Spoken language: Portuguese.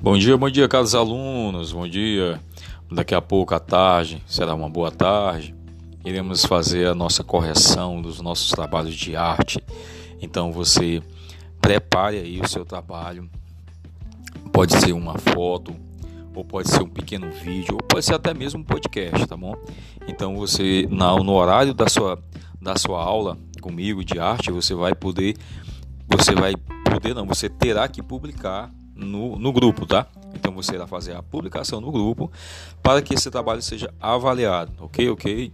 Bom dia, bom dia, caros alunos. Bom dia. Daqui a pouco à tarde será uma boa tarde. Iremos fazer a nossa correção dos nossos trabalhos de arte. Então você prepare aí o seu trabalho. Pode ser uma foto, ou pode ser um pequeno vídeo, ou pode ser até mesmo um podcast, tá bom? Então você no horário da sua da sua aula comigo de arte, você vai poder você vai poder não, você terá que publicar no, no grupo, tá? Então você irá fazer a publicação no grupo para que esse trabalho seja avaliado, ok? Ok?